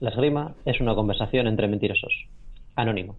La esgrima es una conversación entre mentirosos. Anónimo.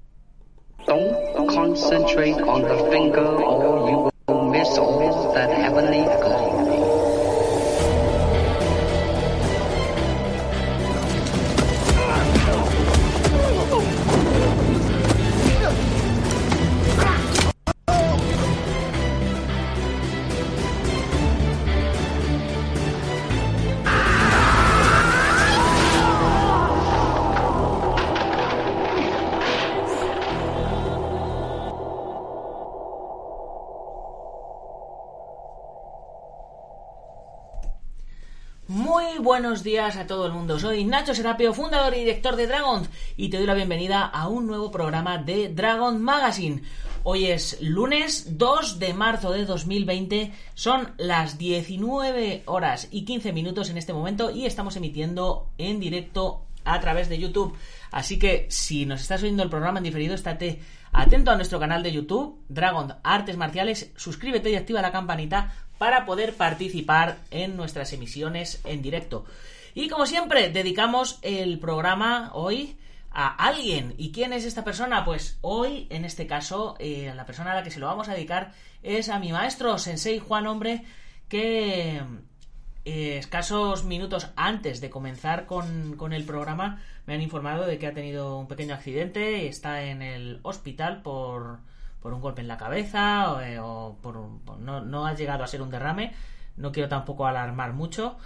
Buenos días a todo el mundo. Soy Nacho Serapio, fundador y director de Dragon, y te doy la bienvenida a un nuevo programa de Dragon Magazine. Hoy es lunes 2 de marzo de 2020, son las 19 horas y 15 minutos en este momento y estamos emitiendo en directo a través de YouTube. Así que si nos estás oyendo el programa en diferido, estate atento a nuestro canal de YouTube, Dragon Artes Marciales, suscríbete y activa la campanita para poder participar en nuestras emisiones en directo. Y como siempre, dedicamos el programa hoy a alguien. ¿Y quién es esta persona? Pues hoy, en este caso, eh, la persona a la que se lo vamos a dedicar es a mi maestro, Sensei Juan Hombre, que eh, escasos minutos antes de comenzar con, con, el programa me han informado de que ha tenido un pequeño accidente y está en el hospital por, por un golpe en la cabeza o, eh, o por, no, no, ha llegado a ser un derrame. No quiero tampoco alarmar mucho,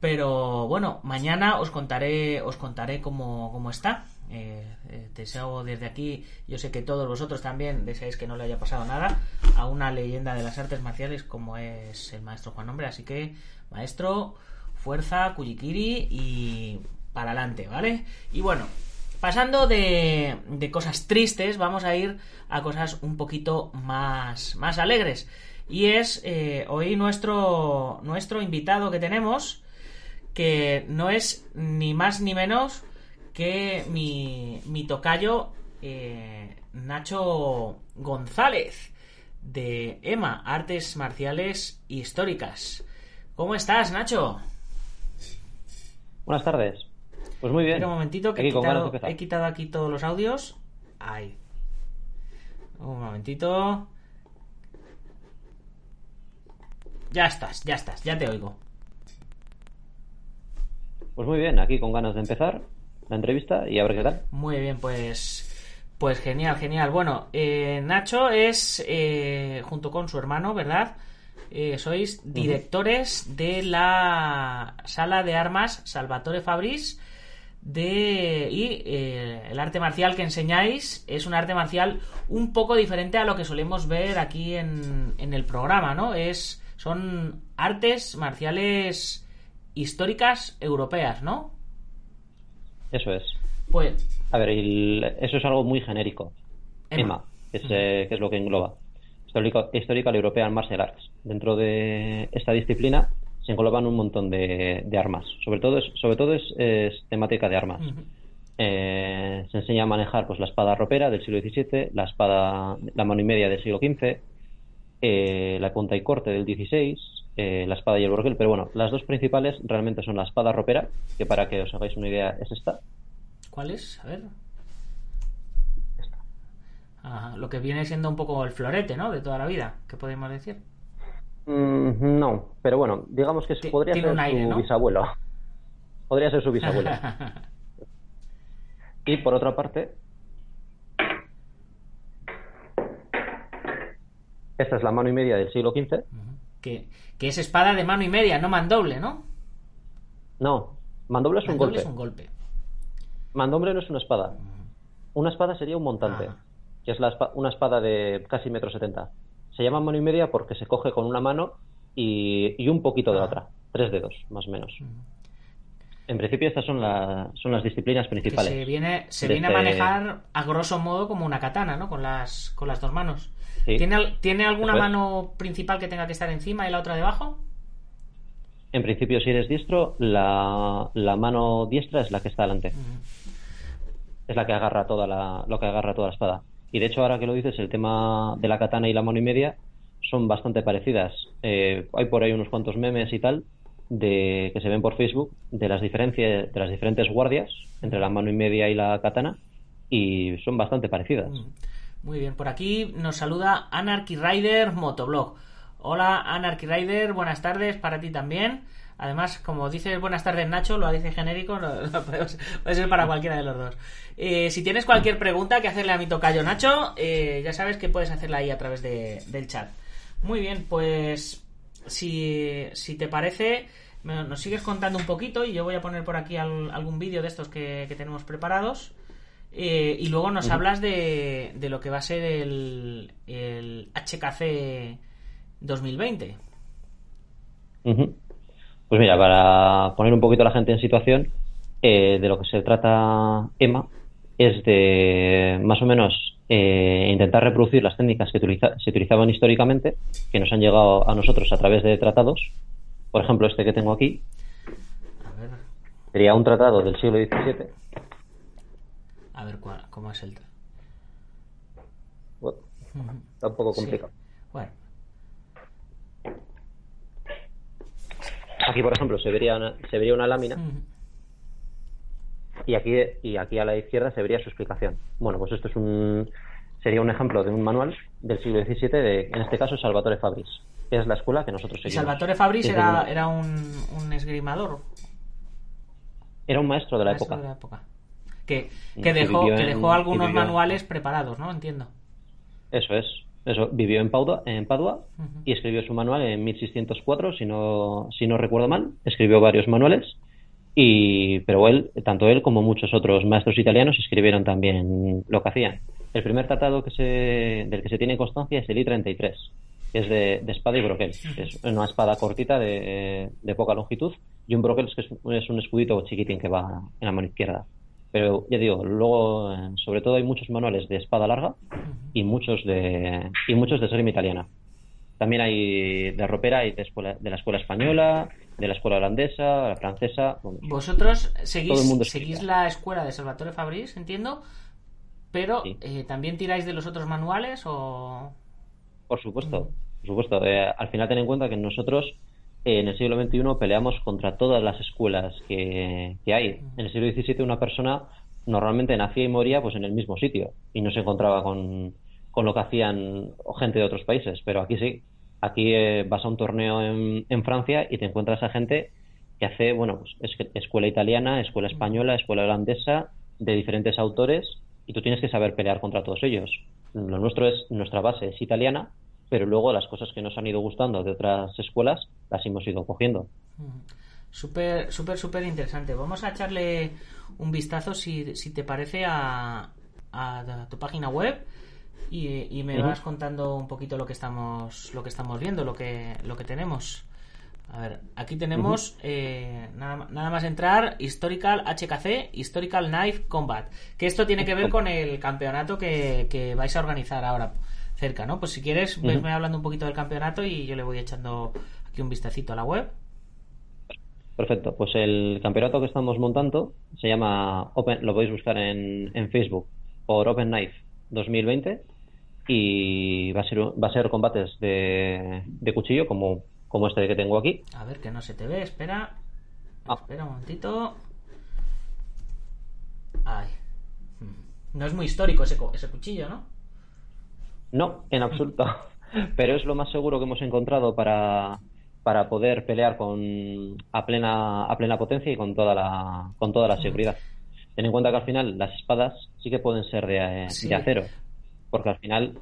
pero bueno, mañana os contaré os contaré cómo, cómo está. Eh, eh, deseo desde aquí, yo sé que todos vosotros también deseáis que no le haya pasado nada a una leyenda de las artes marciales como es el maestro Juan Hombre, así que maestro, fuerza, Kuyikiri y para adelante, ¿vale? Y bueno, pasando de, de, cosas tristes, vamos a ir a cosas un poquito más, más alegres. Y es eh, hoy nuestro, nuestro invitado que tenemos, que no es ni más ni menos que mi, mi tocayo eh, Nacho González de EMA, Artes Marciales Históricas. ¿Cómo estás, Nacho? Buenas tardes. Pues muy bien. Espera un momentito que he quitado, he quitado, aquí todos los audios. Ahí. Un momentito. Ya estás, ya estás, ya te oigo. Pues muy bien, aquí con ganas de empezar la entrevista y a ver qué tal. Muy bien, pues. Pues genial, genial. Bueno, eh, Nacho es, eh, junto con su hermano, ¿verdad? Eh, sois directores uh -huh. de la sala de armas Salvatore Fabris de y eh, el arte marcial que enseñáis es un arte marcial un poco diferente a lo que solemos ver aquí en, en el programa, ¿no? Es son artes marciales históricas europeas, ¿no? Eso es. Pues a ver, el, eso es algo muy genérico. EMA que, es, uh -huh. eh, que es lo que engloba. Histórico, Historical European Martial Arts. Dentro de esta disciplina se engloban un montón de, de armas. Sobre todo es, sobre todo es, es temática de armas. Uh -huh. eh, se enseña a manejar pues la espada ropera del siglo XVII, la espada, la mano y media del siglo XV, eh, la punta y corte del XVI, eh, la espada y el borguel. Pero bueno, las dos principales realmente son la espada ropera, que para que os hagáis una idea es esta. ¿Cuál es? A ver. Ajá, lo que viene siendo un poco el florete, ¿no? De toda la vida, ¿qué podemos decir? Mm, no, pero bueno, digamos que T podría ser aire, su ¿no? bisabuelo. Podría ser su bisabuelo. y por otra parte, esta es la mano y media del siglo XV. Uh -huh. Que, que, es espada de mano y media, no mandoble, ¿no? No, mandoble es mandoble un golpe. Es un golpe. Mandoble no es una espada. -huh. Una espada sería un montante. -huh que es la, una espada de casi metro setenta. Se llama mano y media porque se coge con una mano y, y un poquito de la otra, tres dedos, más o menos. En principio estas son, la, son las disciplinas principales. Que se viene, se viene este... a manejar a grosso modo como una katana, ¿no? Con las, con las dos manos. Sí. ¿Tiene, ¿Tiene alguna Después, mano principal que tenga que estar encima y la otra debajo? En principio, si eres diestro, la, la mano diestra es la que está delante. Uh -huh. Es la que agarra toda la, lo que agarra toda la espada. Y de hecho, ahora que lo dices, el tema de la katana y la mano y media son bastante parecidas. Eh, hay por ahí unos cuantos memes y tal, de que se ven por Facebook de las diferencias de las diferentes guardias entre la mano y media y la katana y son bastante parecidas. Muy bien, por aquí nos saluda Anarchy Rider Motoblog. Hola Anarchy Rider, buenas tardes para ti también. Además, como dice buenas tardes Nacho, lo dice genérico, puede ser para cualquiera de los dos. Eh, si tienes cualquier pregunta que hacerle a mi tocayo Nacho, eh, ya sabes que puedes hacerla ahí a través del chat. Muy bien, pues si, si te parece, nos sigues contando un poquito y yo voy a poner por aquí algún vídeo de estos que, tenemos preparados. Eh, y luego nos hablas de, de, lo que va a ser el, el HKC 2020. Pues mira, para poner un poquito a la gente en situación, eh, de lo que se trata EMA es de más o menos eh, intentar reproducir las técnicas que se utilizaban históricamente, que nos han llegado a nosotros a través de tratados. Por ejemplo, este que tengo aquí sería un tratado del siglo XVII. A ver, ¿cómo es el bueno, Está un poco complicado. Bueno. Aquí, por ejemplo, se vería una, se vería una lámina y aquí, y aquí a la izquierda se vería su explicación. Bueno, pues esto es un, sería un ejemplo de un manual del siglo XVII, de, en este caso Salvatore Fabris, que es la escuela que nosotros seguimos. ¿Salvatore Fabris era, era un, esgrimador? Era un maestro de la época. Que, que, dejó, que dejó algunos manuales preparados, ¿no? Entiendo. Eso es. Eso, vivió en Padua, en Padua y escribió su manual en 1604, si no, si no recuerdo mal. Escribió varios manuales y, pero él, tanto él como muchos otros maestros italianos escribieron también lo que hacían. El primer tratado que se, del que se tiene constancia es el I-33, que es de, espada y broquel. es una espada cortita de, poca longitud y un broquel que es, un escudito chiquitín que va en la mano izquierda. Pero ya digo, luego, eh, sobre todo hay muchos manuales de espada larga y muchos de, y muchos de esgrima italiana. También hay de ropera y de, de la escuela española, de la escuela holandesa, la francesa. Vosotros seguís, seguís la escuela de Salvatore Fabris, entiendo, pero eh, ¿también tiráis de los otros manuales o...? Por supuesto, por supuesto. Eh, al final ten en cuenta que nosotros en el siglo XXI peleamos contra todas las escuelas que, hay. En el siglo XVII una persona normalmente nacía y moría pues en el mismo sitio y no se encontraba con, con lo que hacían gente de otros países, pero aquí sí. Aquí eh, vas a un torneo en, Francia y te encuentras a gente que hace, bueno, pues, escuela italiana, escuela española, escuela holandesa, de diferentes autores, y tú tienes que saber pelear contra todos ellos. Lo nuestro es, nuestra base es italiana, pero luego las cosas que nos han ido gustando de otras escuelas las hemos ido cogiendo. Súper, súper, súper interesante. Vamos a echarle un vistazo, si, si te parece, a, a tu página web y, me vas contando un poquito lo que estamos lo que estamos viendo lo que lo que tenemos. A ver aquí tenemos eh, nada, nada, más entrar historical HKC historical knife combat que esto tiene que ver con el campeonato que, vais a organizar ahora cerca no pues si quieres uh hablando un poquito del campeonato y yo le voy echando aquí un vistacito a la web Perfecto, pues el campeonato que estamos montando se llama Open, lo podéis buscar en, en Facebook por Open Knife 2020 y va a ser va a ser combates de, de cuchillo como, como este que tengo aquí. A ver que no se te ve, espera. Ah. Espera un momentito. Ay. No es muy histórico ese, ese cuchillo, ¿no? No, en absoluto. Pero es lo más seguro que hemos encontrado para, para poder pelear con a plena a plena potencia y con toda la con toda la seguridad. Ten en cuenta que al final las espadas sí que pueden ser de, de acero, porque al final,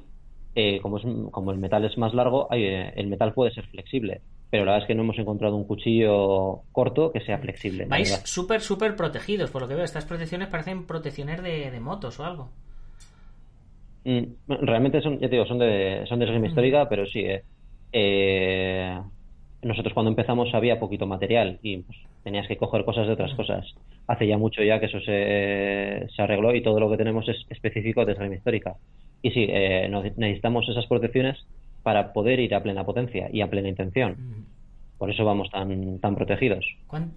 eh, como, es, como el metal es más largo, eh, el metal puede ser flexible. Pero la verdad es que no hemos encontrado un cuchillo corto que sea flexible. Vais súper, súper protegidos, por lo que veo. Estas protecciones parecen protecciones de, motos o algo. Mm, realmente son, ya te digo, son de, son de mm. histórica, pero sí. Eh, nosotros cuando empezamos había poquito material y pues, tenías que coger cosas de otras mm. cosas. Hace ya mucho ya que eso se, se arregló y todo lo que tenemos es específico de esgrima histórica. Y sí, eh, necesitamos esas protecciones para poder ir a plena potencia y a plena intención. Por eso vamos tan, tan protegidos.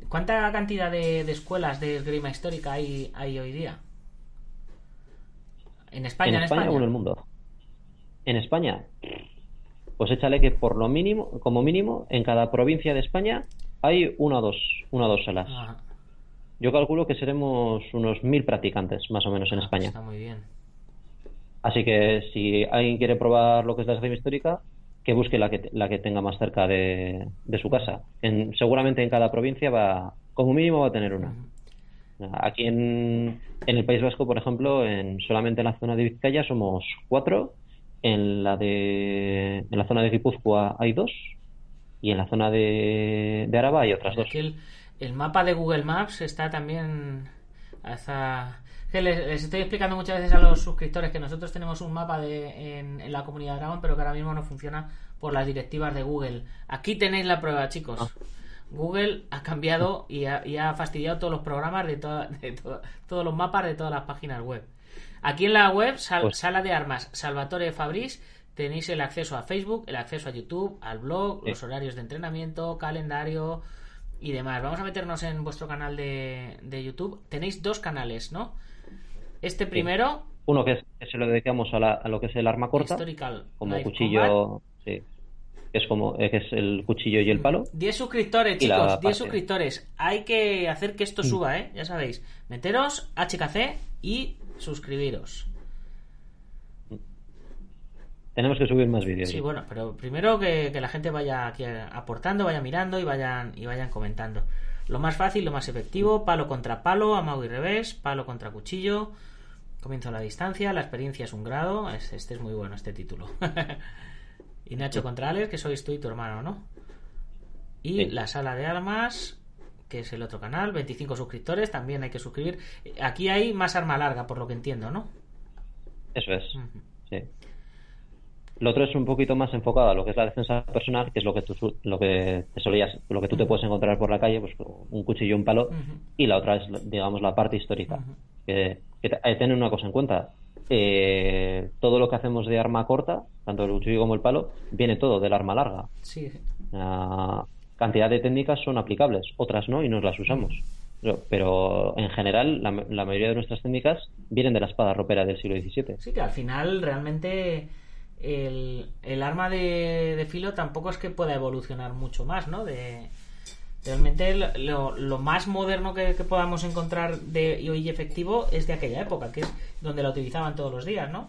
¿Cuánta cantidad de, escuelas de esgrima histórica hay, hay, hoy día? ¿En España? ¿En, España, o en el mundo? En España, pues échale que por lo mínimo, como mínimo, en cada provincia de España hay una o dos, una o dos salas. Ajá. Yo calculo que seremos unos mil practicantes, más o menos, en Ah, España. Está muy bien. Así que si alguien quiere probar lo que es la esgrima histórica, que busque la que, la que tenga más cerca de, de su casa. En- seguramente en cada provincia va, como mínimo va a tener una. Aquí en, en el País Vasco, por ejemplo, en, solamente en la zona de Vizcaya somos cuatro. En la de en la zona de Guipúzcoa hay dos. Y en la zona de, de Araba hay otras dos. El, el mapa de Google Maps está también hasta que les, les estoy explicando muchas veces a los suscriptores que nosotros tenemos un mapa de, en, en la comunidad Dragon, pero que ahora mismo no funciona por las directivas de Google. Aquí tenéis la prueba, chicos. Ah. Google ha cambiado y ha, y ha fastidiado todos los programas de, toda- de to- todos los mapas de todas las páginas web. Aquí en la web, sal- Pues- Sala de Armas Salvatore Fabris, tenéis el acceso a Facebook, el acceso a YouTube, al blog, los horarios de entrenamiento, calendario y demás. Vamos a meternos en vuestro canal de, de YouTube. Tenéis dos canales, ¿no? Este primero, Uno que, es, que se lo dedicamos a, la- a lo que es el arma corta, Historical como cuchillo, Combat. sí, que es como eh, que es el cuchillo y el palo. 10 suscriptores, chicos, 10 parte. suscriptores. Hay que hacer que Mm. esto suba, ¿eh? Ya sabéis. Meteros, HKC y suscribiros. Tenemos que subir más vídeos. Sí, bueno, pero primero que, que la gente vaya aquí aportando, vaya mirando y vayan y vayan comentando. Lo más fácil, lo más efectivo, palo contra palo, amago y revés, palo contra cuchillo, comienzo a la distancia, la experiencia es un grado, es- este es muy bueno, este título. y Nacho contra Alex, que sois tú y tu hermano, ¿no? Y Sí. la sala de armas, que es el otro canal, 25 suscriptores, también hay que suscribir. Aquí hay más arma larga, por lo que entiendo, ¿no? Eso es. Ujú. Sí. Lo otro es un poquito más enfocado a lo que es la defensa personal, que es lo que tú lo que te solías, lo que tú te puedes encontrar por la calle, pues un cuchillo y un palo, y la otra es, digamos, la parte histórica. Que, que hay que tener una cosa en cuenta. Eh, todo lo que hacemos de arma corta, tanto el cuchillo como el palo, viene todo del arma larga. Sí, cantidad de técnicas son aplicables, otras no y no las usamos. Pero, pero en general, la, la mayoría de nuestras técnicas vienen de la espada ropera del siglo XVII. Sí, que al final realmente el, el arma de, de filo tampoco es que pueda evolucionar mucho más, ¿no? De, realmente lo, más moderno que, que podamos encontrar de y hoy efectivo es de aquella época, que es donde la utilizaban todos los días, ¿no?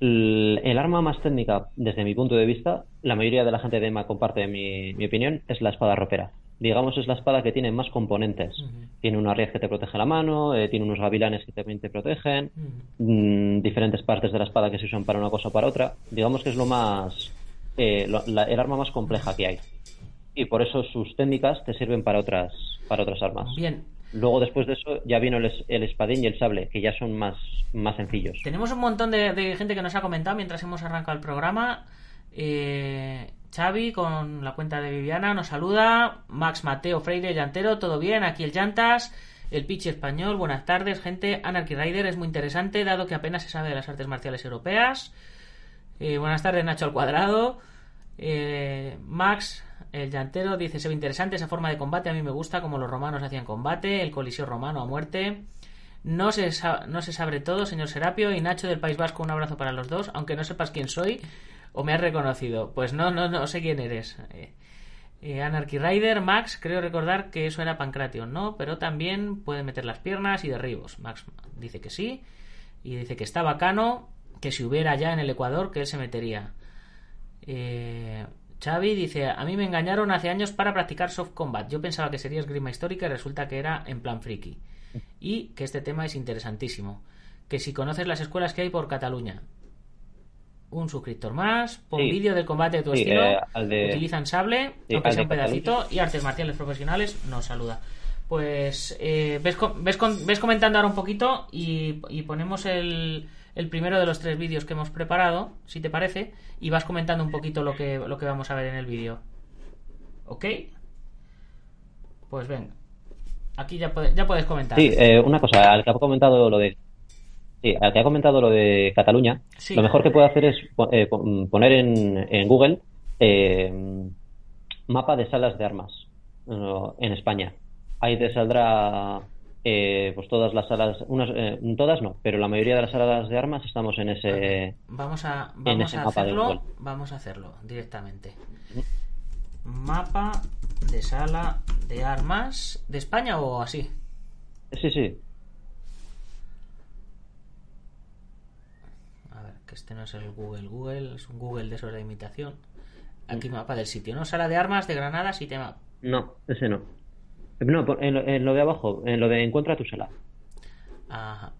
El, el arma más técnica, desde mi punto de vista, la mayoría de la gente de EMA comparte mi, mi opinión, es la espada ropera. Digamos, es la espada que tiene más componentes. Tiene una riez que te protege la mano, eh, tiene unos gavilanes que también te protegen, mm, diferentes partes de la espada que se usan para una cosa o para otra. Digamos que es lo más. eh, lo- la- el arma más compleja que hay. Y por eso sus técnicas te sirven para otras, para otras armas. Bien, Luego, después de eso, ya vino el, el espadín y el sable, que ya son más, más sencillos. Tenemos un montón de, de gente que nos ha comentado mientras hemos arrancado el programa. Eh, Xavi con la cuenta de Viviana nos saluda. Max Mateo Freire Llantero, todo bien. Aquí el Llantas. El Pichi Español, buenas tardes, gente. Anarchy Rider es muy interesante, dado que apenas se sabe de las artes marciales europeas. Eh, buenas tardes, Nacho al cuadrado. Eh, Max, el llantero, dice: Se ve interesante esa forma de combate. A mí me gusta como los romanos hacían combate, el coliseo romano a muerte. No se, no se sabe todo, señor Serapio. Y Nacho del País Vasco, un abrazo para los dos. Aunque no sepas quién soy o me has reconocido. Pues no, no, no sé quién eres. Eh, eh, Anarchy Rider, Max, creo recordar que eso era Pancration, ¿no? Pero también puede meter las piernas y derribos. Max dice que sí. Y dice que está bacano, que si hubiera ya en el Ecuador, que él se metería. Eh, Xavi dice, a mí me engañaron hace años para practicar soft combat. Yo pensaba que sería esgrima histórica y resulta que era en plan friki. Y que este tema es interesantísimo. Que si conoces las escuelas que hay por Cataluña. Un suscriptor más, pon Sí. vídeo del combate de tu Sí, estilo, eh, de- utilizan sable, Sí, aunque sea un pedacito, y artes marciales profesionales, nos saluda. Pues eh, ves, ves, ves comentando ahora un poquito y, y ponemos el, el primero de los tres vídeos que hemos preparado, si te parece, y vas comentando un poquito lo que, lo que vamos a ver en el vídeo. ¿Ok? Pues venga. Aquí ya, puede- ya puedes comentar. Sí, eh, una cosa, al que ha comentado lo de. Sí, al que ha comentado lo de Cataluña, Sí. lo mejor que puede hacer es eh, po- poner en, en Google eh, mapa de salas de armas en España. Ahí te saldrá eh, pues todas las salas, unas, eh, todas no, pero la mayoría de las salas de armas estamos en ese. Vamos a, vamos a mapa de hacerlo. Vamos a hacerlo directamente. Mapa de sala de armas de España o así. Sí, sí. A ver, que este no es el Google. Google es un Google de esos de imitación. Aquí mapa del sitio, ¿no? Sala de armas de Granada, sistema. No, ese no. No, en lo, en lo de abajo, en lo de encuentra tu sala. Ajá.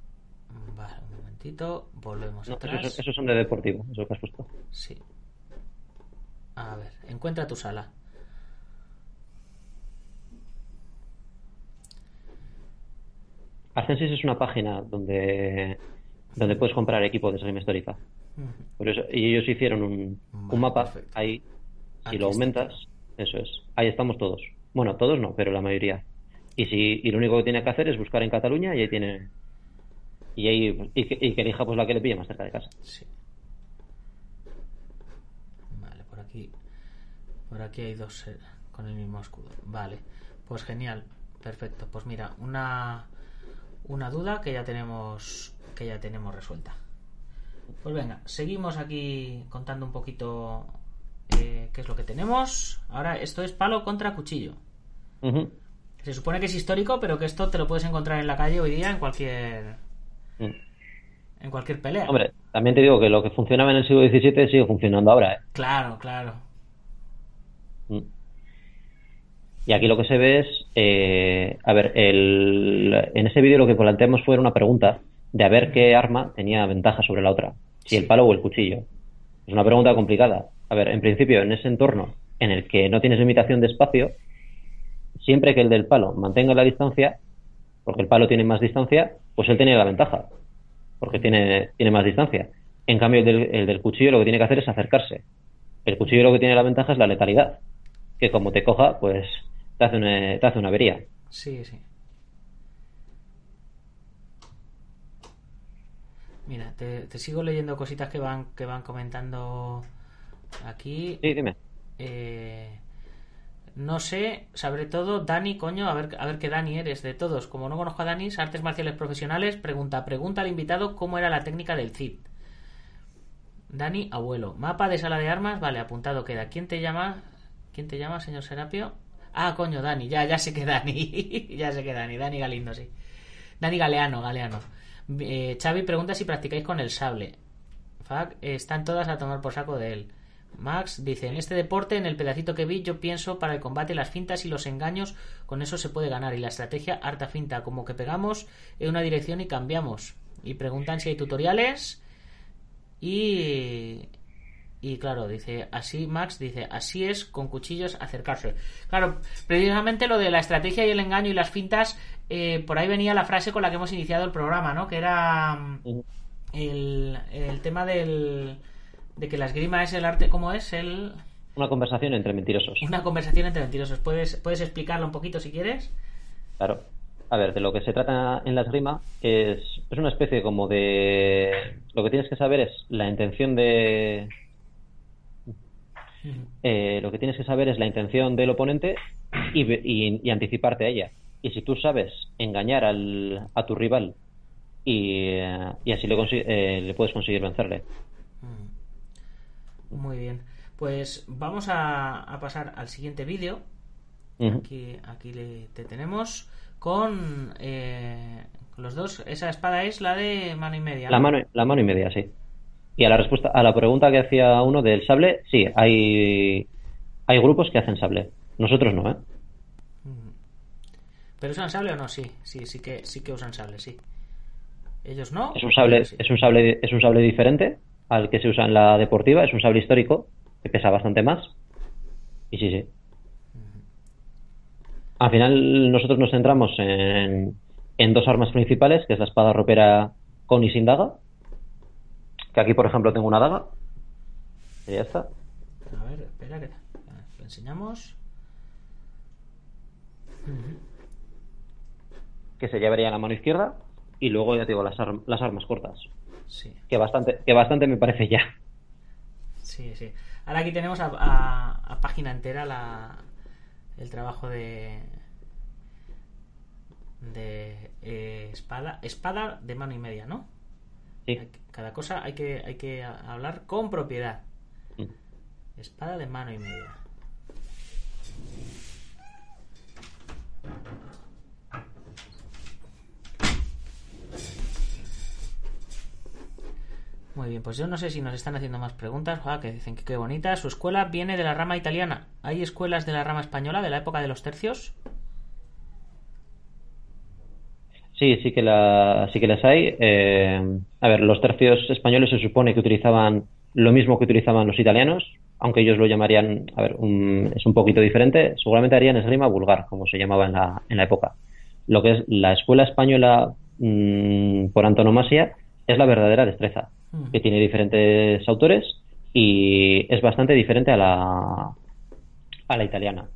Vale, un momentito. Volvemos No, atrás. esos, esos son de deportivo, eso que has puesto. Sí. A ver, encuentra tu sala. Arcensis es una página donde, donde puedes comprar equipo de esgrima histórica. Por eso, y ellos hicieron un, Vale, un mapa perfecto. ahí. Si Aquí lo está aumentas, eso es. Ahí estamos todos. Bueno, todos no, pero la mayoría. Y si y lo único que tiene que hacer es buscar en Cataluña y ahí tiene. Y ahí y que, elija pues la que le pille más cerca de casa. Sí. Vale, por aquí. Por aquí hay dos eh, con el mismo escudo. Vale. Pues genial. Perfecto. Pues mira, una una duda que ya tenemos que ya tenemos resuelta. Pues venga, seguimos aquí contando un poquito eh, qué es lo que tenemos. Ahora esto es palo contra cuchillo. Se supone que es histórico, pero que esto te lo puedes encontrar en la calle hoy día en cualquier Mm. en cualquier pelea. Hombre, también te digo que lo que funcionaba en el siglo XVII sigue funcionando ahora, ¿eh? Claro, claro. Mm. Y aquí lo que se ve es, eh, a ver, el, en ese vídeo lo que planteamos fue una pregunta de a ver qué arma tenía ventaja sobre la otra, si el palo o el cuchillo. Es una pregunta complicada. A ver, en principio, en ese entorno en el que no tienes limitación de espacio, siempre que el del palo mantenga la distancia, porque el palo tiene más distancia, pues él tiene la ventaja, porque tiene, tiene más distancia. En cambio, el del, el del cuchillo lo que tiene que hacer es acercarse. El cuchillo lo que tiene la ventaja es la letalidad, que como te coja, pues te hace una, te hace una avería. Sí, sí. Mira, te, te sigo leyendo cositas que van que van comentando aquí. Sí, dime. Eh, no sé, sobre todo Dani, coño, a ver, a ver qué Dani eres de todos. Como no conozco a Dani, artes marciales profesionales, pregunta, pregunta al invitado cómo era la técnica del Cid. Dani, abuelo. Mapa de sala de armas, vale, apuntado queda. ¿Quién te llama? ¿Quién te llama, señor Serapio? Ah, coño, Dani, ya, ya sé que Dani. ya sé que Dani, Dani Galindo, sí. Dani Galeano, Galeano. Eh, Xavi pregunta si practicáis con el sable. Fuck, están todas a tomar por saco de él. Max dice, en este deporte, en el pedacito que vi, yo pienso para el combate las fintas y los engaños, con eso se puede ganar. Y la estrategia, harta finta, como que pegamos en una dirección y cambiamos. Y preguntan si hay tutoriales. Y... Y claro, dice, así Max dice, así es con cuchillos acercarse. Claro, precisamente lo de la estrategia y el engaño y las fintas, eh, por ahí venía la frase con la que hemos iniciado el programa, ¿no? Que era mm, el, el tema del, de que la esgrima es el arte, ¿cómo es? El, Una conversación entre mentirosos. una conversación entre mentirosos. ¿Puedes, ¿Puedes explicarlo un poquito si quieres? Claro. A ver, de lo que se trata en la esgrima es, es una especie como de... Lo que tienes que saber es la intención de... eh, lo que tienes que saber es la intención del oponente y, y- y anticiparte a ella. Y si tú sabes engañar al, a tu rival y, eh, y así le, eh, le puedes conseguir vencerle. Mm. Muy bien. Pues vamos a, a pasar al siguiente vídeo. Aquí, aquí le, te tenemos con eh, los dos. Esa espada es la de mano y media. La ¿no? mano, la mano y media, sí. Y a la respuesta, a la pregunta que hacía uno del sable, sí, hay, hay grupos que hacen sable. Nosotros no, ¿eh? ¿Pero usan sable o no? Sí, sí, sí que, sí que usan sable, sí. Ellos no. Es un sable, sí. es un sable, es un sable diferente al que se usa en la deportiva, es un sable histórico que pesa bastante más. Y sí, sí. Al final nosotros nos centramos en, en dos armas principales, que es la espada ropera con y sin daga. Que aquí, por ejemplo, tengo una daga. Y ya está. A ver, espera, que lo enseñamos. Que se llevaría en la mano izquierda. Y luego, ya te digo, las, ar- las armas cortas. Sí, Que bastante, que bastante me parece ya. sí, sí. Ahora aquí tenemos a, a- a página entera la, el trabajo de de eh, espada espada de mano y media, ¿no? Sí. Cada cosa hay que hay que hablar con propiedad. Mm. Espada de mano y media. Bien, pues yo no sé si nos están haciendo más preguntas, que dicen que qué bonita. Su escuela viene de la rama italiana. ¿Hay escuelas de la rama española de la época de los tercios? Sí, sí que, la, sí que las hay. Eh, a ver, los tercios españoles se supone que utilizaban lo mismo que utilizaban los italianos, aunque ellos lo llamarían, a ver, es un poquito diferente. Seguramente harían esgrima vulgar, como se llamaba en la, en la época. Lo que es la escuela española mm, por antonomasia es la verdadera destreza, mm. que tiene diferentes autores y es bastante diferente a la, a la italiana.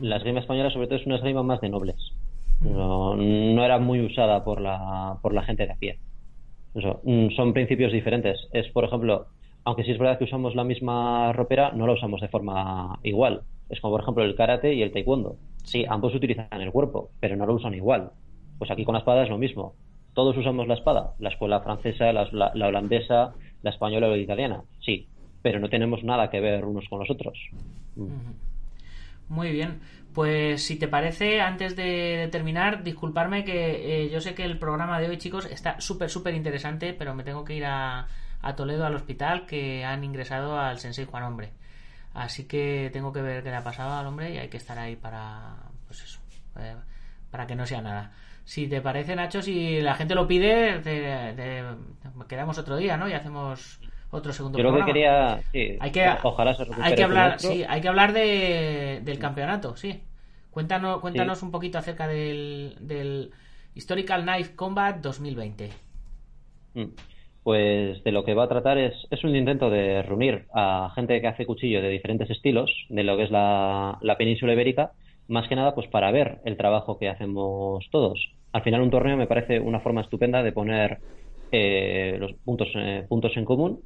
La esgrima española, sobre todo, es una esgrima más de nobles no, no era muy usada por la, por la gente de a pie. Mm, son principios diferentes. Es, por ejemplo, aunque sí es verdad que usamos la misma ropera, no la usamos de forma igual. Es como, por ejemplo, el karate y el taekwondo. Sí, ambos utilizan el cuerpo, pero no lo usan igual. Pues aquí con la espada es lo mismo. Todos usamos la espada. La escuela francesa, la, holandesa, la española o la italiana. Sí, pero no tenemos nada que ver unos con los otros. Muy bien. Pues si te parece, antes de, terminar, disculparme que eh, yo sé que el programa de hoy, chicos, está súper, súper interesante, pero me tengo que ir a, Toledo al hospital que han ingresado al Sensei Juan Hombre. Así que tengo que ver qué le ha pasado al hombre y hay que estar ahí para, pues eso, eh, para que no sea nada. Si te parece, Nacho, si la gente lo pide, quedamos otro día, ¿no? Y hacemos otro segundo Yo que quería, hay que, ojalá se hay que hablar, sí, hay que hablar de, del campeonato, sí. Cuéntanos, cuéntanos un poquito acerca del, del Historical Knife Combat 2020. Mm. Pues de lo que va a tratar es, es un intento de reunir a gente que hace cuchillo de diferentes estilos, de lo que es la, la península ibérica, más que nada pues para ver el trabajo que hacemos todos. Al final un torneo me parece una forma estupenda de poner eh, los puntos, eh, puntos en común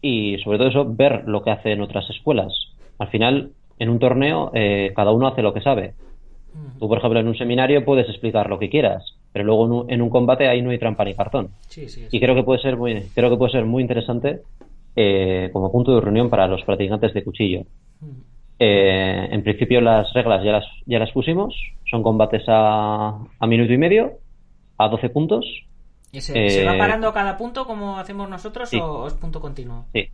y sobre todo eso, ver lo que hacen otras escuelas. Al final, en un torneo, eh, cada uno hace lo que sabe. Tú, por ejemplo, en un seminario puedes explicar lo que quieras, pero luego en un, combate ahí no hay trampa ni cartón. y creo que puede ser muy, creo que puede ser muy interesante eh, como punto de reunión para los practicantes de cuchillo. Eh, en principio las reglas ya las, ya las pusimos, son combates a, a minuto y medio, a 12 puntos, se, va eh, parando cada punto como hacemos nosotros o es punto continuo? Sí.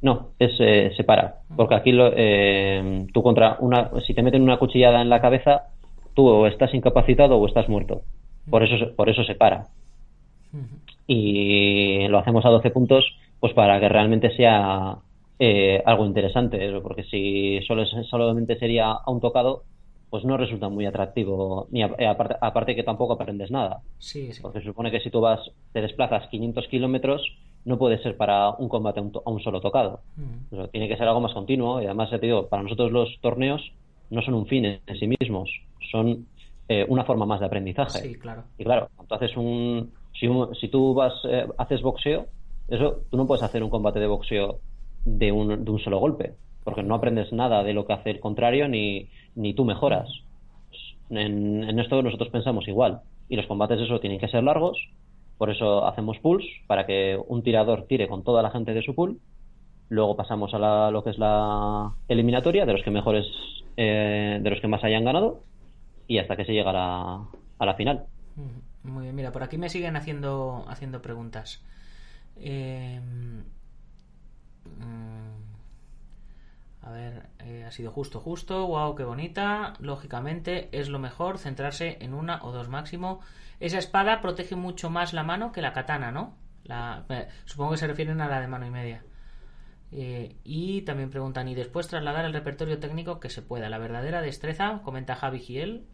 No, es, eh, se para. Porque aquí lo, eh, tú contra una, si te meten una cuchillada en la cabeza, tú o estás incapacitado o estás muerto. Por eso, por eso se para. Y lo hacemos a 12 puntos, pues para que realmente sea algo interesante. Porque si solo, solamente sería a un tocado, pues no resulta muy atractivo, ni eh, aparte, aparte, que tampoco aprendes nada. Sí, Porque se supone que si tú vas, te desplazas 500 kilómetros, no puede ser para un combate a un, solo tocado. Mm. tiene que ser algo más continuo y además, te digo, para nosotros los torneos no son un fin en, sí mismos, son eh, una forma más de aprendizaje. Sí, claro. Y claro, entonces un, si, si tú vas, eh, haces boxeo, eso, tú no puedes hacer un combate de boxeo de un, de un solo golpe porque no aprendes nada de lo que hace el contrario ni, ni tú mejoras. En, esto nosotros pensamos igual. Y los combates eso tienen que ser largos, por eso hacemos pools, para que un tirador tire con toda la gente de su pool. Luego pasamos a lo que es la eliminatoria de los que mejores, eh, de los que más hayan ganado, y hasta que se llega a la, a la final. Muy bien, mira, por aquí me siguen haciendo, haciendo preguntas. Eh, mm, a ver, eh, ha sido justo, justo. Wow, qué bonita. Lógicamente es lo mejor centrarse en una o dos máximo. Esa espada protege mucho más la mano que la katana, ¿no? La, eh, supongo que se refieren a la de mano y media. Eh, y también preguntan, y después trasladar el repertorio técnico que se pueda. La verdadera destreza, comenta Javi Giel,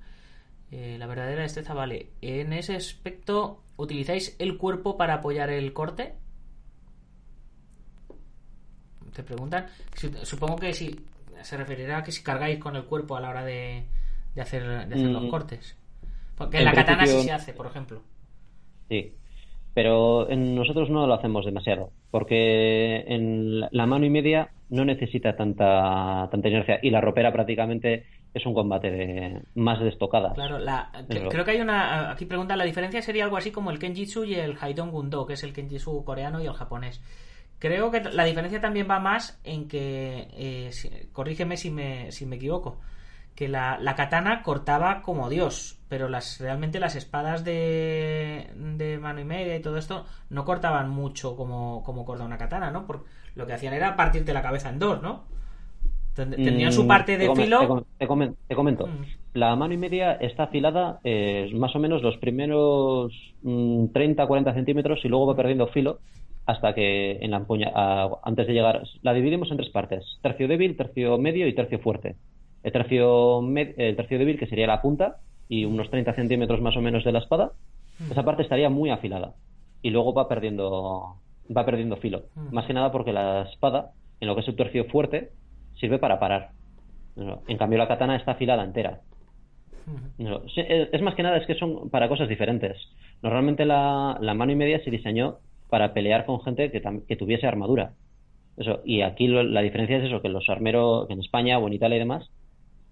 la verdadera destreza vale. En ese aspecto, ¿utilizáis el cuerpo para apoyar el corte? Te preguntan. Supongo que si se referirá a que si cargáis con el cuerpo a la hora de, hacer, los mm. cortes. Porque en, la katana sí se hace, por ejemplo. Sí, pero en nosotros no lo hacemos demasiado, porque en la mano y media no necesita tanta, tanta inercia y la ropera prácticamente es un combate de, más de estocada. Claro, creo que hay una. Aquí pregunta: la diferencia sería algo así como el Kenjitsu y el Haidong Gundo, que es el Kenjitsu coreano y el japonés. Creo que la diferencia también va más en que, eh, corrígeme si me, si me equivoco, que la, la, katana cortaba como Dios, pero las realmente las espadas de, de mano y media y todo esto no cortaban mucho como, como corta una katana, ¿no? Porque lo que hacían era partirte la cabeza en dos, ¿no? Tenían su mm, parte de filo. Te, comento. Mm. La mano y media está afilada eh, más o menos los primeros 30, mm, 40 centímetros y luego va perdiendo filo hasta que en la empuña, antes de llegar, la dividimos en tres partes: tercio débil, tercio medio y tercio fuerte. El tercio, el tercio débil, que sería la punta y unos 30 centímetros más o menos de la espada, esa parte estaría muy afilada y luego va perdiendo va perdiendo filo. Más que nada porque la espada, en lo que es el tercio fuerte, sirve para parar. En cambio, la katana está afilada entera. Es más que nada es que son para cosas diferentes. Normalmente la, mano y media se diseñó para pelear con gente que, que tuviese armadura. Eso, y aquí la diferencia es eso, que los armeros, en España o en Italia y demás,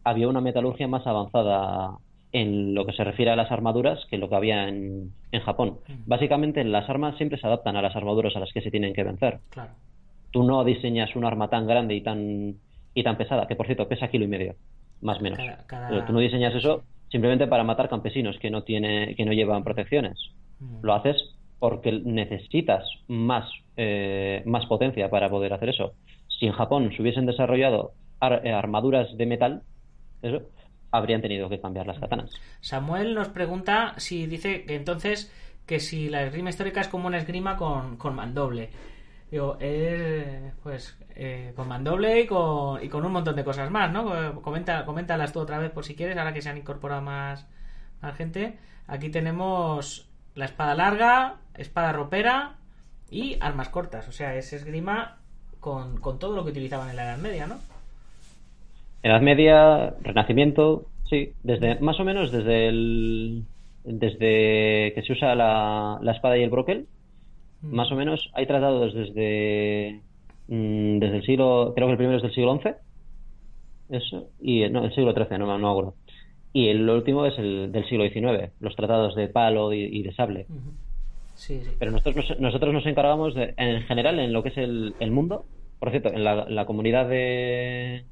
había una metalurgia más avanzada en lo que se refiere a las armaduras que lo que había en, en Japón. Básicamente las armas siempre se adaptan a las armaduras a las que se tienen que vencer. Claro. Tú no diseñas un arma tan grande y tan y tan pesada, que por cierto pesa kilo y medio, más o menos. Pero tú no diseñas eso simplemente para matar campesinos que no tiene, que no llevan protecciones. Mm. Lo haces porque necesitas más, eh, más potencia para poder hacer eso. Si en Japón se hubiesen desarrollado eh, armaduras de metal, eso, habrían tenido que cambiar las katanas. Samuel nos pregunta si dice que entonces que si la esgrima histórica es como una esgrima con, con mandoble. Digo, es pues eh, con mandoble y con, y con un montón de cosas más, ¿no? Comenta, coméntalas tú otra vez por si quieres, ahora que se han incorporado más, más gente. Aquí tenemos la espada larga, espada ropera y armas cortas. O sea, es esgrima con, con todo lo que utilizaban en la Edad Media, ¿no? Edad Media, Renacimiento, sí, desde más o menos desde el desde que se usa la, la espada y el broquel, mm. más o menos hay tratados desde Mm, desde el siglo, creo que el primero es del siglo XI, eso, y no, el siglo XIII, no, me acuerdo. Y el último es el del siglo XIX, los tratados de palo y, de sable. Pero nosotros nos, nosotros nos encargamos de, en general en lo que es el, el mundo. Por cierto, en la, comunidad de,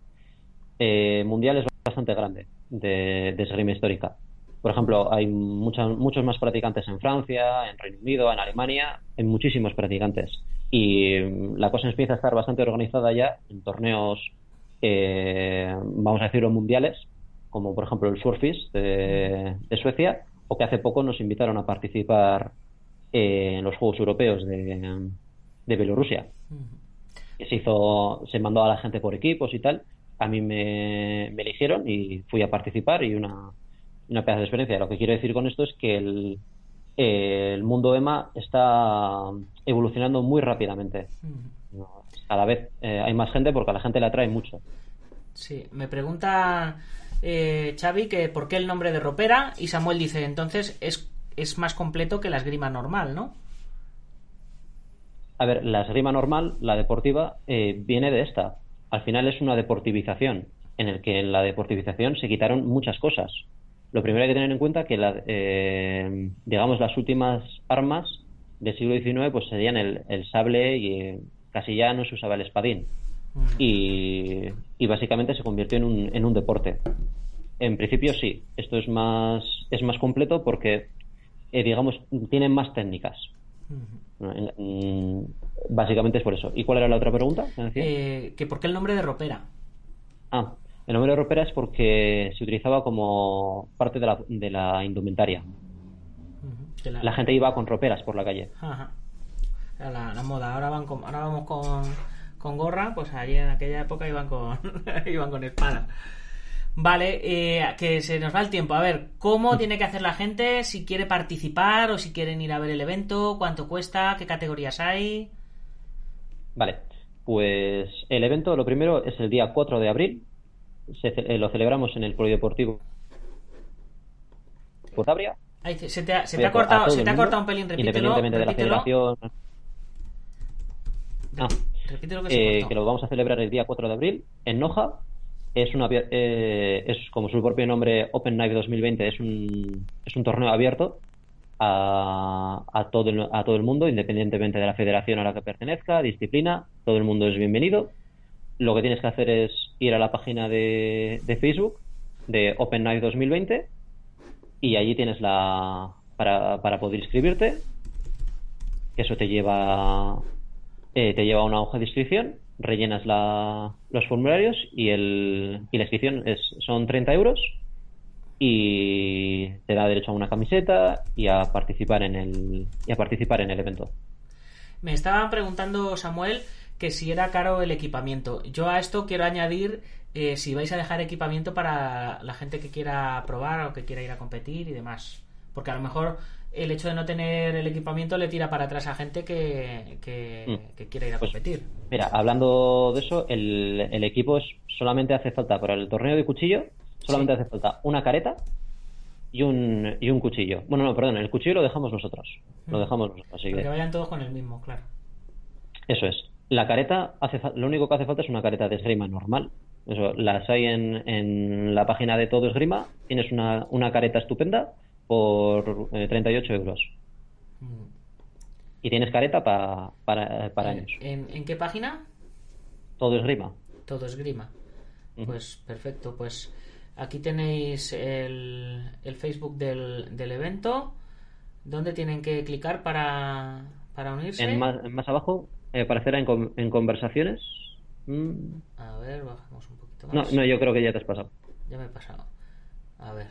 eh, mundial es bastante grande de, de esgrima histórica. Por ejemplo, hay muchos más practicantes en Francia, en Reino Unido, en Alemania, hay muchísimos practicantes. Y mm, la cosa empieza a estar bastante organizada ya en torneos, eh, vamos a decirlo, mundiales, como por ejemplo el Surfis de, Suecia, o que hace poco nos invitaron a participar en los Juegos Europeos de, de Bielorrusia. Se hizo, se mandó a la gente por equipos y tal. A mí me, me eligieron y fui a participar y una, una pedazo de experiencia. Lo que quiero decir con esto es que el, el mundo EMA está evolucionando muy rápidamente. Cada vez eh, hay más gente porque a la gente le atrae mucho. Sí, me pregunta eh, Xavi que por qué el nombre de ropera y Samuel dice entonces es, es más completo que la esgrima normal, ¿no? A ver, la esgrima normal, la deportiva, eh, viene de esta. Al final es una deportivización, en el que en la deportivización se quitaron muchas cosas lo primero hay que tener en cuenta que, la, eh, digamos, las últimas armas del siglo XIX pues serían el, sable y eh, casi ya no se usaba el espadín. y, básicamente se convirtió en un, en un deporte. En principio sí, esto es más, es más completo porque, eh, digamos, tienen más técnicas. básicamente es por eso. ¿Y cuál era la otra pregunta? ¿Que ¿Por qué el nombre de ropera? Ah, el nombre de ropera es porque se utilizaba como parte de la, de la indumentaria. la... gente iba con roperas por la calle. Ajá. La, moda. Ahora, van ahora vamos con, con, gorra, pues allí en aquella época iban con, iban con espada. Vale, eh, que se nos va el tiempo. A ver, ¿cómo tiene que hacer la gente si quiere participar o si quieren ir a ver el evento? ¿Cuánto cuesta? ¿Qué categorías hay? Vale, pues el evento lo primero es el día 4 de abril, eh, lo celebramos en el Polideportivo Portabria. se te ha, se te ha cortado, se te ha cortado un pelín, repítelo. Independientemente de la federación. Ah, que, eh, que lo vamos a celebrar el día 4 de abril en Noja. Es, una, eh, es como su propio nombre, Open Knife 2020, es un, es un torneo abierto a, a, todo el, a todo el mundo, independientemente de la federación a la que pertenezca, disciplina, todo el mundo es bienvenido lo que tienes que hacer es ir a la página de, Facebook de Open Night 2020 y allí tienes la para, para poder inscribirte. Eso te lleva eh, te lleva a una hoja de inscripción, rellenas la, los formularios y, el, y la inscripción es, son 30 euros y te da derecho a una camiseta y a participar en el y a participar en el evento. Me estaba preguntando Samuel que si era caro el equipamiento. Yo a esto quiero añadir eh, si vais a dejar equipamiento para la gente que quiera probar o que quiera ir a competir y demás. Porque a lo mejor el hecho de no tener el equipamiento le tira para atrás a gente que, que, Mm. quiera ir a Pues, competir. Mira, hablando de eso, el, el equipo es, solamente hace falta para el torneo de cuchillo, solamente Sí. hace falta una careta y un, y un cuchillo. Bueno, no, perdón, el cuchillo lo dejamos nosotros. Lo Mm. dejamos nosotros. Así Que que vayan todos con el mismo, claro. eso es. La careta, hace, lo único que hace falta es una careta de esgrima normal. Eso, las hay en, en la página de Todo Esgrima. Tienes una, una careta estupenda por eh, 38 euros. Mm. Y tienes careta pa- para, para años. ¿En, en qué página? Todo Esgrima. Todo esgrima. Ujú. Pues perfecto, pues aquí tenéis el, el Facebook del, del evento. ¿Dónde tienen que clicar para, para unirse? En más, en más abajo eh, aparecerá en, en conversaciones. Mm, A ver, bajamos un poquito No, más. no, yo creo que ya te has pasado. Ya me he pasado. A ver.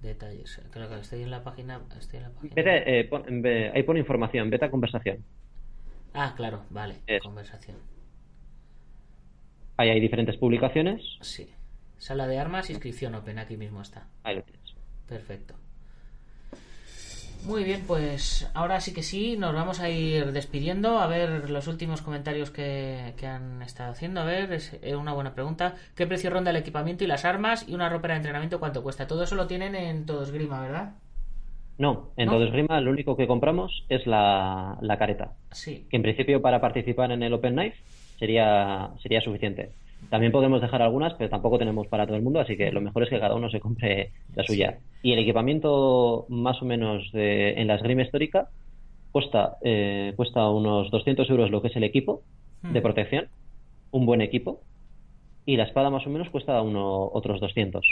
Detalles. Creo que estoy en la página. Estoy en la página. Eh, pon- ahí pone información, vete a conversación. Ah, claro, vale. Conversación. Ahí hay diferentes publicaciones. Sí. Sala de armas, inscripción open. Aquí mismo está. Ahí lo tienes. Perfecto. Muy bien, pues ahora sí que sí, nos vamos a ir despidiendo. A ver los últimos comentarios que, que han estado haciendo. A ver, es eh, una buena pregunta. ¿Qué precio ronda el equipamiento y las armas? Y una ropera de entrenamiento, ¿cuánto cuesta? Todo eso lo tienen en Todo Esgrima, ¿verdad? No, en ¿No? todo esgrima lo único que compramos es la, la careta. Sí. Que en principio para participar en el Open Knife sería, sería suficiente. También podemos dejar algunas, pero tampoco tenemos para todo el mundo, así que lo mejor es que cada uno se compre la suya. Y el equipamiento más o menos de, en la esgrima histórica cuesta, eh, cuesta unos 200 euros lo que es el equipo de Hmm. protección, un buen equipo, y la espada más o menos cuesta uno, otros 200.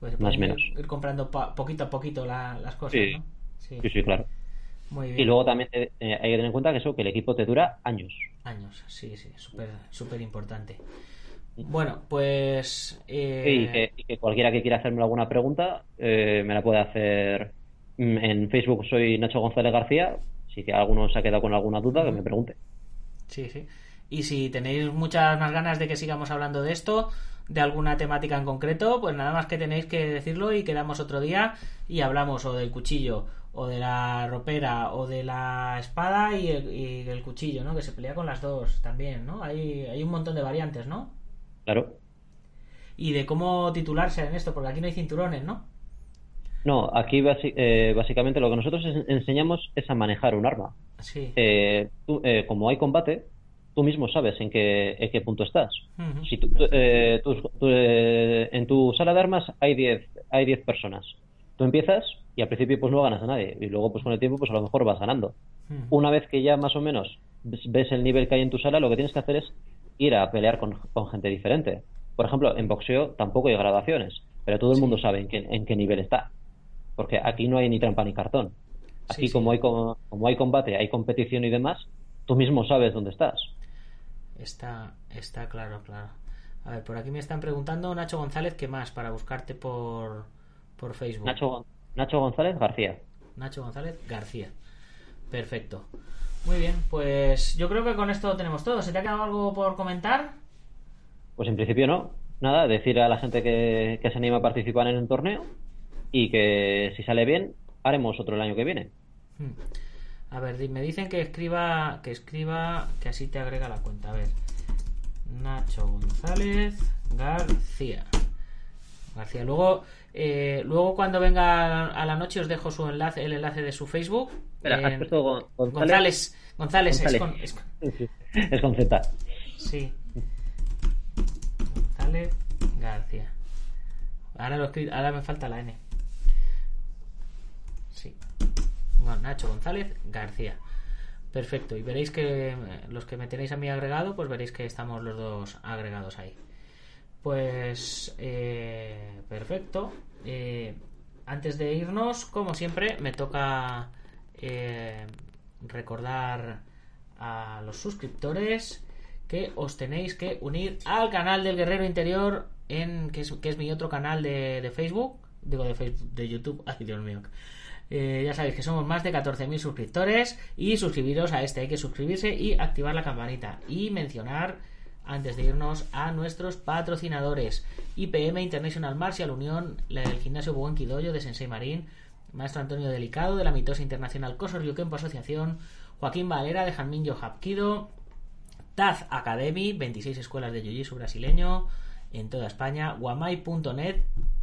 Pues Más pueden menos. Ir, comprando poquito a poquito la- las cosas, Sí. ¿no? Sí. Sí, sí, claro. Muy bien. Y luego también eh, hay que tener en cuenta que eso, que el equipo te dura años. Años, sí, sí, súper importante. Bueno, pues... eh, Y, que, y que cualquiera que quiera hacerme alguna pregunta eh, me la puede hacer mm, en Facebook. Soy Nacho González García. Si que alguno se ha quedado con alguna duda, que me pregunte. Sí, sí. Y si tenéis muchas más ganas de que sigamos hablando de esto, de alguna temática en concreto, pues nada más que tenéis que decirlo y quedamos otro día y hablamos o del cuchillo, o de la ropera, o de la espada y el, y el cuchillo, ¿no? Que se pelea con las dos también, ¿no? Hay, hay un montón de variantes, ¿no? Claro. Y de cómo titularse en esto, porque aquí no hay cinturones, ¿no? No, aquí eh, básicamente lo que nosotros en- enseñamos es a manejar un arma. Sí. Eh, tú, eh, como hay combate, tú mismo sabes en qué, en qué punto estás. Ujú. Si tú- tú, eh, tú- eh, en tu sala de armas hay 10 hay 10 personas. Tú empiezas y al principio pues no ganas a nadie y luego pues con el tiempo pues a lo mejor vas ganando. Una vez que ya más o menos ves el nivel que hay en tu sala, lo que tienes que hacer es ir a pelear con, con gente diferente. Por ejemplo, en boxeo tampoco hay gradaciones, pero todo el mundo sabe en qué, en qué nivel está. Porque aquí no hay ni trampa ni cartón. Aquí Sí, sí. como hay co- como hay combate, hay competición y demás, tú mismo sabes dónde estás. Está, está claro, claro. A ver, por aquí me están preguntando Nacho González, ¿qué más para buscarte por, por Facebook? Nacho, Nacho González García. Nacho González García. Perfecto. Muy bien, pues yo creo que con esto tenemos todo. ¿Se te ha quedado algo por comentar? Pues en principio no. Nada, decir a la gente que, que se anima a participar en un torneo y que si sale bien, haremos otro el año que viene. Hmm. A ver, me dicen que escriba, que escriba, que así te agrega la cuenta. A ver, Nacho González García. García. Luego, eh, luego cuando venga a la noche os dejo su enlace, el enlace de su Facebook. Espera, Eh, González. González, es con- es con- Es con Z. Sí. González García. Ahora, lo escri- ahora me falta la N. Sí. Bueno, Nacho González García. Perfecto, y veréis que eh, los que me tenéis a mí agregado, pues veréis que estamos los dos agregados ahí. Pues eh, perfecto. Eh, antes de irnos, como siempre, me toca recordar a los suscriptores que os tenéis que unir al canal del Guerrero Interior, en que es, mi otro canal de, Facebook, digo de Facebook, de YouTube, ay Dios mío, eh, ya sabéis que somos más de 14.000 suscriptores y suscribiros a este, hay que suscribirse y activar la campanita. Y mencionar antes de irnos a nuestros patrocinadores. IPM International Martial Unión, el gimnasio Buen Quidoyo de Sensei Marín, Maestro Antonio Delicado de la Mitosa Internacional Kosor Ryukempo Asociación, Joaquín Valera de Janmin Hapkido, Taz Academy, 26 escuelas de Jiu-Jitsu brasileño en toda España, Guamai.net,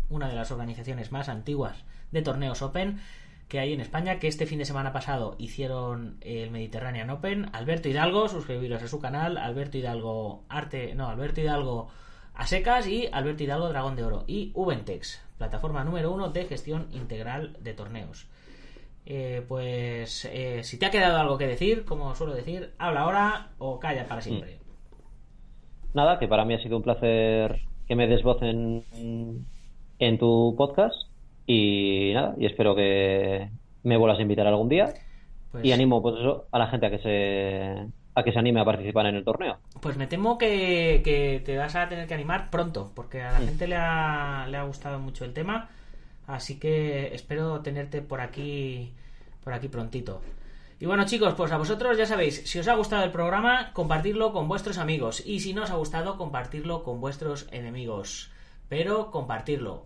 una de las organizaciones más antiguas de torneos Open, que hay en España, que este fin de semana pasado hicieron el Mediterranean Open. Alberto Hidalgo, suscribiros a su canal, Alberto Hidalgo Arte, no, Alberto Hidalgo a secas y Alberto Hidalgo Dragón de Oro. Y Ubentex, plataforma número uno de gestión integral de torneos. Eh, pues eh, si te ha quedado algo que decir, como suelo decir, habla ahora o calla para siempre. Mm. Nada, que para mí ha sido un placer que me des voz en, en tu podcast y nada, y espero que me vuelvas a invitar algún día. Pues... Y animo pues eso, a la gente a que se a que se anime a participar en el torneo. Pues me temo que, te vas a tener que animar pronto, porque a la gente le ha, le ha gustado mucho el tema. Así que espero tenerte por aquí por aquí prontito. Y bueno chicos, pues a vosotros ya sabéis, si os ha gustado el programa, compartirlo con vuestros amigos. Y si no os ha gustado, compartirlo con vuestros enemigos. Pero compartirlo.